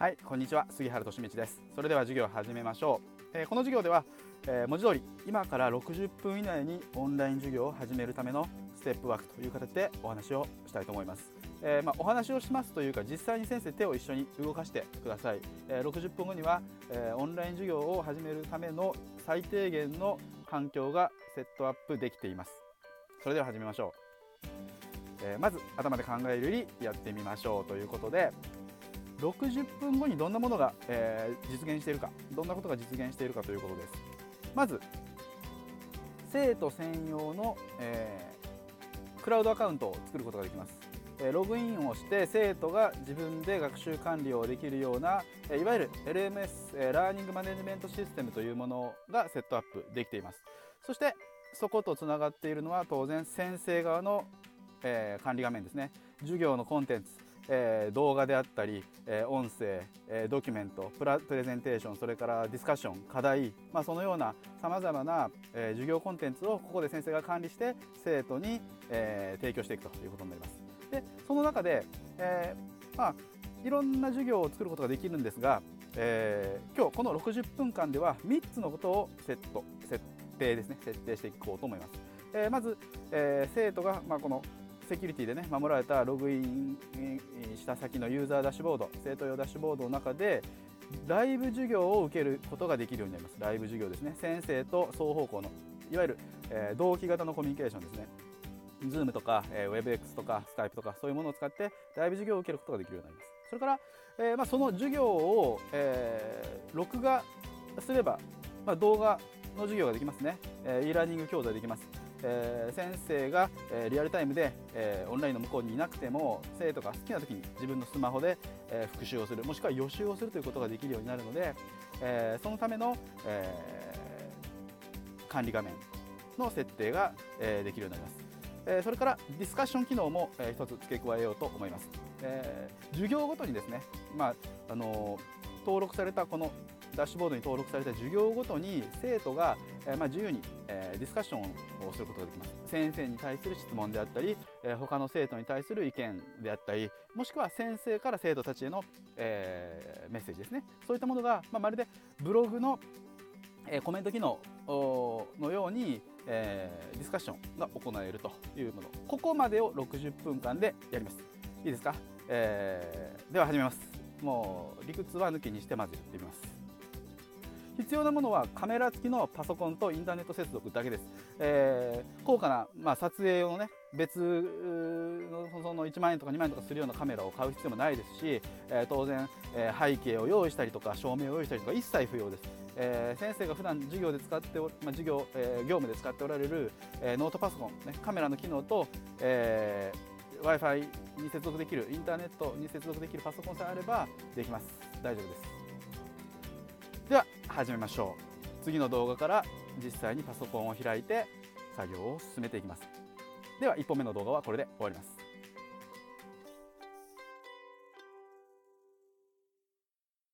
はいこんにちは。杉原俊道です。それでは授業を始めましょう、えー、この授業では、えー、文字通り今から60分以内にオンライン授業を始めるためのステップワークという形でお話をしたいと思います、えー、まあ、お話をしますというか実際に先生手を一緒に動かしてください、え60分後には、えオンライン授業を始めるための最低限の環境がセットアップできています。それでは始めましょう、えまず頭で考えるよりやってみましょうということで60分後にどんなものが、えー、実現しているかどんなことが実現しているかということです。まず生徒専用の、えー、クラウドアカウントを作ることができます、え、ログインをして生徒が自分で学習管理をできるような、えいわゆる LMS、えラーニングマネジメントシステムというものがセットアップできています。そしてそことつながっているのは当然先生側の、え管理画面ですね。授業のコンテンツ。えー、動画であったり、えー、音声、えー、ドキュメントプラプレゼンテーションそれからディスカッション課題、まあ、そのようなさまざまな、えー、授業コンテンツをここで先生が管理して生徒に、えー、提供していくということになります。でその中で、えーまあ、いろんな授業を作ることができるんですが、えー、今日この60分間では3つのことをセット設定ですね設定していこうと思います。えー、まず、えー、生徒が、まあ、このセキュリティでね守られたログインした先のユーザーダッシュボード生徒用ダッシュボードの中でライブ授業を受けることができるようになります。ライブ授業ですね。先生と双方向のいわゆる、えー、同期型のコミュニケーションですね。Zoom とか、えー、WebX とか Skype とかそういうものを使ってライブ授業を受けることができるようになります。それから、えーまあ、その授業を、えー、録画すれば、まあ、動画の授業ができますね、えー、e ラーニング教材できます。えー、先生が、えー、リアルタイムで、えー、オンラインの向こうにいなくても生徒が好きな時に自分のスマホで、え復習をするもしくは予習をするということができるようになるので、えそのための、え管理画面の設定が、えできるようになります、えそれからディスカッション機能も、えー、一つ付け加えようと思います、え授業ごとにですね、まああの登録されたこのダッシュボードに登録された授業ごとに生徒が、えま、自由に、えディスカッションをすることができます。先生に対する質問であったり、え他の生徒に対する意見であったりもしくは先生から生徒たちへの、えメッセージですね。そういったものが、ま、まるでブログの、えコメント機能のように、えディスカッションが行えるというもの。ここまでを60分間でやります。いいですか、えー、では始めます。もう理屈は抜きにしてまずやってみます。必要なものはカメラ付きのパソコンとインターネット接続だけです、えー、高価な、まあ、撮影用のね別のその1万円とか2万円とかするようなカメラを買う必要もないですし、えー、当然、えー、背景を用意したりとか照明を用意したりとか一切不要です、えー、先生が普段授業で使ってお、まあ、授業、え業務で使っておられる、えノートパソコン、ね、カメラの機能と、え w i f i に接続できるインターネットに接続できるパソコンさえあればできます。大丈夫です。では始めましょう。次の動画から実際にパソコンを開いて作業を進めていきます。では1本目の動画はこれで終わります。